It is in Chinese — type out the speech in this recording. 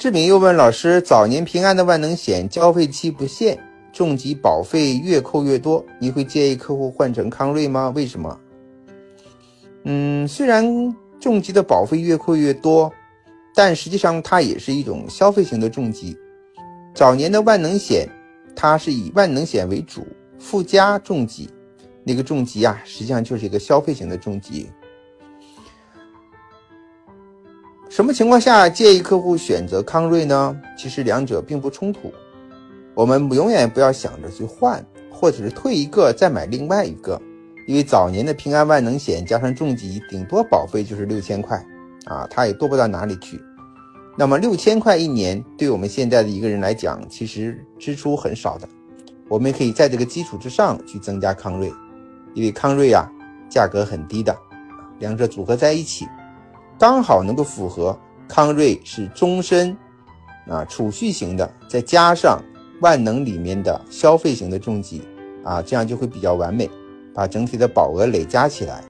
志敏又问老师：早年平安的万能险交费期不限，重疾保费越扣越多，你会建议客户换成康瑞吗？为什么？嗯，虽然重疾的保费越扣越多，但实际上它也是一种消费型的重疾。早年的万能险，它是以万能险为主，附加重疾，那个重疾啊，实际上就是一个消费型的重疾。什么情况下建议客户选择康瑞呢？其实两者并不冲突，我们永远不要想着去换，或者是退一个再买另外一个。因为早年的平安万能险加上重疾，顶多保费就是六千块，啊，它也多不到哪里去。那么六千块一年，对我们现在的一个人来讲，其实支出很少的。我们可以在这个基础之上去增加康瑞，因为康瑞啊，价格很低的，两者组合在一起，刚好能够符合康瑞是终身啊储蓄型的，再加上万能里面的消费型的重疾啊，这样就会比较完美。把整体的保额累加起来。